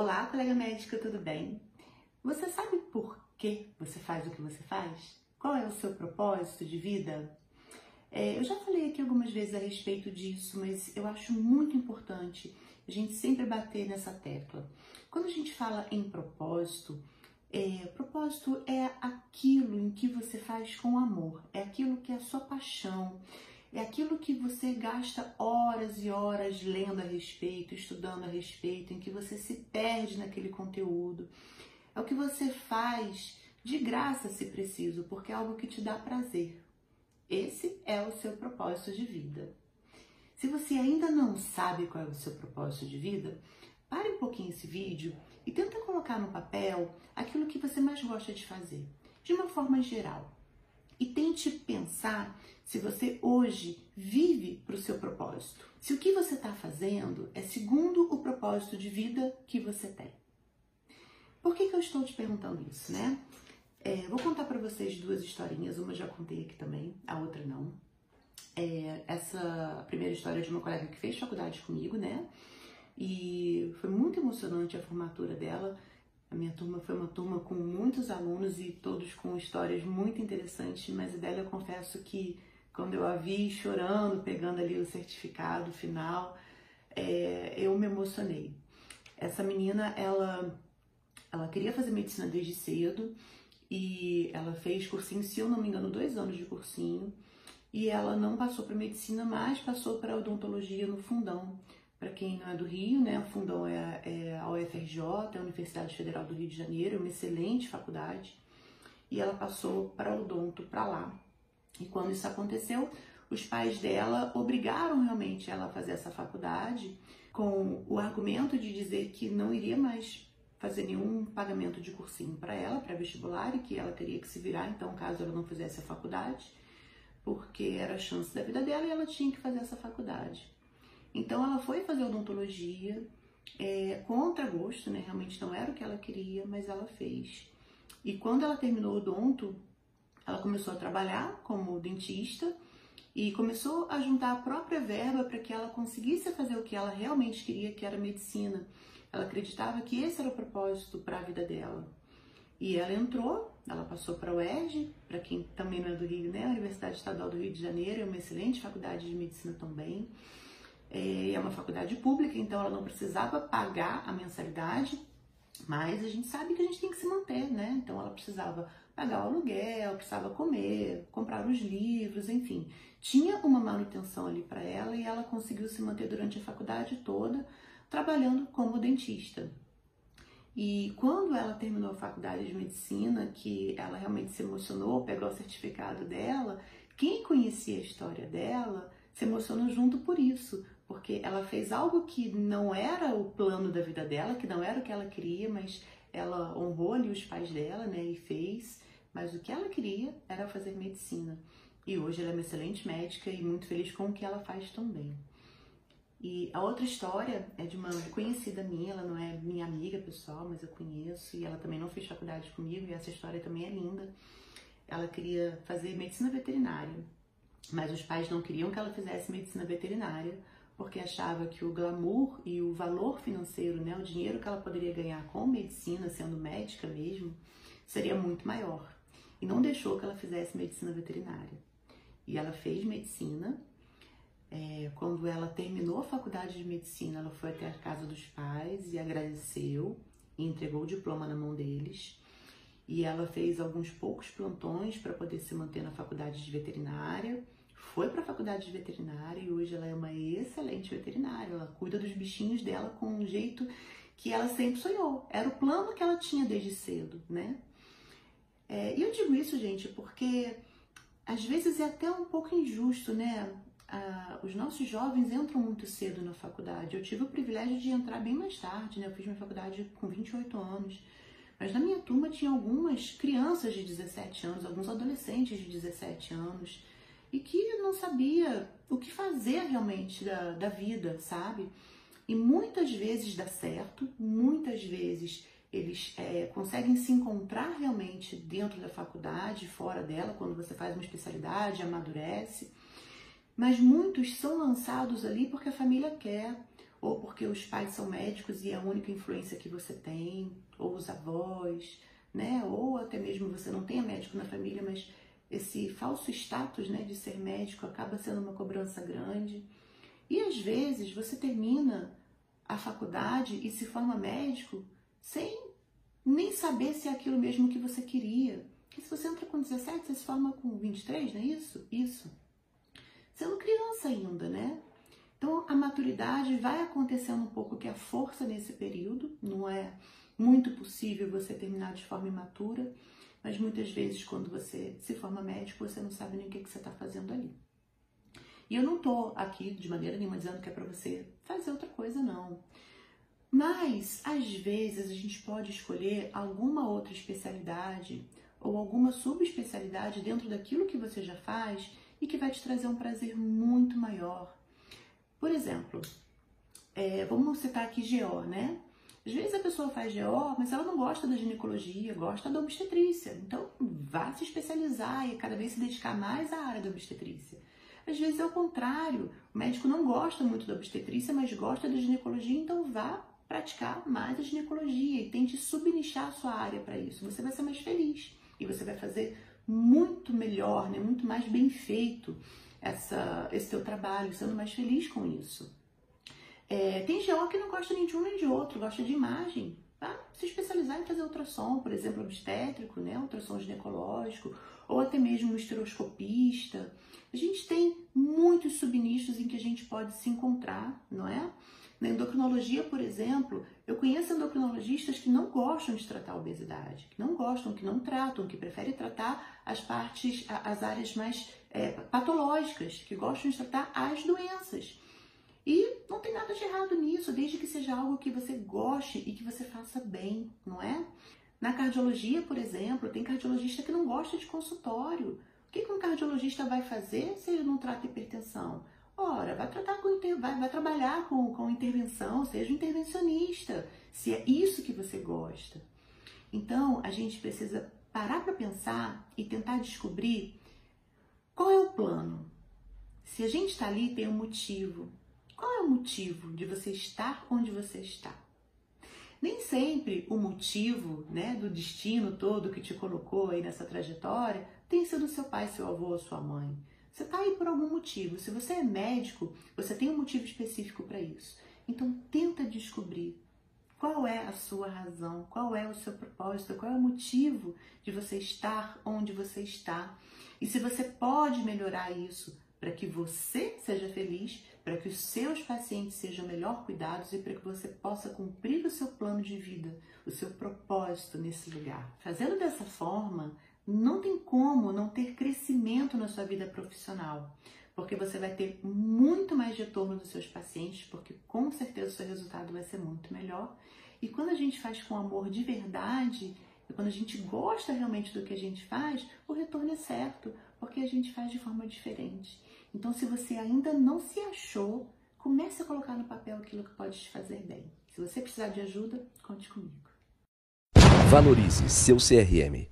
Olá, colega médica, tudo bem? Você sabe por que você faz o que você faz? Qual é o seu propósito de vida? É, eu já falei aqui algumas vezes a respeito disso, mas eu acho muito importante a gente sempre bater nessa tecla. Quando a gente fala em propósito, é, propósito é aquilo em que você faz com amor, é aquilo que é a sua paixão, é aquilo que você gasta horas e horas lendo a respeito, estudando a respeito, em que você se perde naquele conteúdo. É o que você faz de graça, se preciso, porque é algo que te dá prazer. Esse é o seu propósito de vida. Se você ainda não sabe qual é o seu propósito de vida, pare um pouquinho esse vídeo e tenta colocar no papel aquilo que você mais gosta de fazer, de uma forma geral. E tente pensar se você hoje vive para o seu propósito. Se o que você está fazendo é segundo o propósito de vida que você tem. Por que, que eu estou te perguntando isso, né? É, vou contar para vocês duas historinhas, uma já contei aqui também, a outra não. É, essa primeira história é de uma colega que fez faculdade comigo, né? E foi muito emocionante a formatura dela. A minha turma foi uma turma com muitos alunos e todos com histórias muito interessantes, mas dela eu confesso que quando eu a vi chorando, pegando ali o certificado final, é, eu me emocionei. Essa menina, ela, ela queria fazer medicina desde cedo e ela fez cursinho, se eu não me engano, dois anos de cursinho, e ela não passou para medicina, mas passou para odontologia no fundão. Para quem não é do Rio, né, o fundão é, é a UFRJ, é a Universidade Federal do Rio de Janeiro, é uma excelente faculdade, e ela passou para odonto para lá. E quando isso aconteceu, os pais dela obrigaram realmente ela a fazer essa faculdade com o argumento de dizer que não iria mais fazer nenhum pagamento de cursinho para ela, para vestibular, e que ela teria que se virar, então, caso ela não fizesse a faculdade, porque era a chance da vida dela e ela tinha que fazer essa faculdade. Então, ela foi fazer odontologia, é, contra gosto, né? Realmente não era o que ela queria, mas ela fez. E quando ela terminou o odonto, ela começou a trabalhar como dentista e começou a juntar a própria verba para que ela conseguisse fazer o que ela realmente queria, que era medicina. Ela acreditava que esse era o propósito para a vida dela. E ela entrou, ela passou para a UERJ, para quem também não é do Rio, né? A Universidade Estadual do Rio de Janeiro é uma excelente faculdade de medicina também. É, é uma faculdade pública, então ela não precisava pagar a mensalidade, mas a gente sabe que a gente tem que se manter, né? Então ela precisava pagar o aluguel, precisava comer, comprar os livros, enfim. Tinha uma manutenção ali para ela e ela conseguiu se manter durante a faculdade toda trabalhando como dentista. E quando ela terminou a faculdade de medicina, que ela realmente se emocionou, pegou o certificado dela, quem conhecia a história dela se emocionou junto por isso, porque ela fez algo que não era o plano da vida dela, que não era o que ela queria, mas ela honrou ali os pais dela, né, e fez, mas o que ela queria era fazer medicina. E hoje ela é uma excelente médica e muito feliz com o que ela faz também. E a outra história é de uma conhecida minha, ela não é minha amiga pessoal, mas eu conheço, e ela também não fez faculdade comigo, e essa história também é linda. Ela queria fazer medicina veterinária, mas os pais não queriam que ela fizesse medicina veterinária, porque achava que o glamour e o valor financeiro, né, o dinheiro que ela poderia ganhar com medicina, sendo médica mesmo, seria muito maior. E não deixou que ela fizesse medicina veterinária. E ela fez medicina, é, quando ela terminou a faculdade de medicina, ela foi até a casa dos pais e agradeceu e entregou o diploma na mão deles. E ela fez alguns poucos plantões para poder se manter na faculdade de veterinária. Foi para a faculdade de veterinária e hoje ela é uma excelente veterinária. Ela cuida dos bichinhos dela com um jeito que ela sempre sonhou. Era o plano que ela tinha desde cedo, né? É, e eu digo isso, gente, porque às vezes é até um pouco injusto, né? ah, os nossos jovens entram muito cedo na faculdade. Eu tive o privilégio de entrar bem mais tarde, né? Eu fiz minha faculdade com 28 anos. Mas na minha turma tinha algumas crianças de 17 anos, alguns adolescentes de 17 anos, e que não sabia o que fazer realmente da, da vida, sabe? E muitas vezes dá certo, muitas vezes eles é, conseguem se encontrar realmente dentro da faculdade, fora dela, quando você faz uma especialidade, amadurece mas muitos são lançados ali porque a família quer, ou porque os pais são médicos e é a única influência que você tem, ou os avós, né? Ou até mesmo você não tenha médico na família, mas esse falso status, né, de ser médico acaba sendo uma cobrança grande. E às vezes você termina a faculdade e se forma médico sem nem saber se é aquilo mesmo que você queria. Porque se você entra com 17, você se forma com 23, não é isso? Isso. Sendo criança ainda, né? Então a maturidade vai acontecendo um pouco que a força nesse período, não é muito possível você terminar de forma imatura, mas muitas vezes quando você se forma médico, você não sabe nem o que, que você está fazendo ali. E eu não estou aqui de maneira nenhuma dizendo que é para você fazer outra coisa, não. Mas, às vezes, a gente pode escolher alguma outra especialidade ou alguma subespecialidade dentro daquilo que você já faz e que vai te trazer um prazer muito maior. Por exemplo, é, vamos citar aqui GO, né? Às vezes a pessoa faz GO, mas ela não gosta da ginecologia, gosta da obstetrícia. Então, vá se especializar e cada vez se dedicar mais à área da obstetrícia. Às vezes é o contrário, o médico não gosta muito da obstetrícia, mas gosta da ginecologia, então vá praticar mais a ginecologia e tente subnichar a sua área para isso. Você vai ser mais feliz e você vai fazer muito melhor, né? muito mais bem feito essa, esse teu trabalho, sendo mais feliz com isso. É, tem GO que não gosta nem de um nem de outro, gosta de imagem. Tá? Se especializar em fazer ultrassom, por exemplo, obstétrico, né? ultrassom ginecológico, ou até mesmo um esteroscopista. A gente tem muitos subnichos em que a gente pode se encontrar, não é? Na endocrinologia, por exemplo, eu conheço endocrinologistas que não gostam de tratar a obesidade, que não gostam, que não tratam, que preferem tratar as partes, as áreas mais é, patológicas, que gostam de tratar as doenças. E não tem nada de errado nisso, desde que seja algo que você goste e que você faça bem, não é? Na cardiologia, por exemplo, tem cardiologista que não gosta de consultório. O que, um cardiologista vai fazer se ele não trata hipertensão? Ora, vai tratar com vai, vai trabalhar com, com intervenção, seja um intervencionista, se é isso que você gosta. Então, a gente precisa parar para pensar e tentar descobrir qual é o plano. Se a gente está ali, tem um motivo. Qual é o motivo de você estar onde você está? Nem sempre o motivo né, do destino todo que te colocou aí nessa trajetória tem sido seu pai, seu avô ou sua mãe. Você está aí por algum motivo. Se você é médico, você tem um motivo específico para isso. Então tenta descobrir qual é a sua razão, qual é o seu propósito, qual é o motivo de você estar onde você está. E se você pode melhorar isso para que você seja feliz, para que os seus pacientes sejam melhor cuidados e para que você possa cumprir o seu plano de vida, o seu propósito nesse lugar. Fazendo dessa forma, não tem como não ter crescimento na sua vida profissional, porque você vai ter muito mais retorno dos seus pacientes, porque com certeza o seu resultado vai ser muito melhor. E quando a gente faz com amor de verdade, e quando a gente gosta realmente do que a gente faz, o retorno é certo, porque a gente faz de forma diferente. Então, se você ainda não se achou, comece a colocar no papel aquilo que pode te fazer bem. Se você precisar de ajuda, conte comigo. Valorize seu CRM.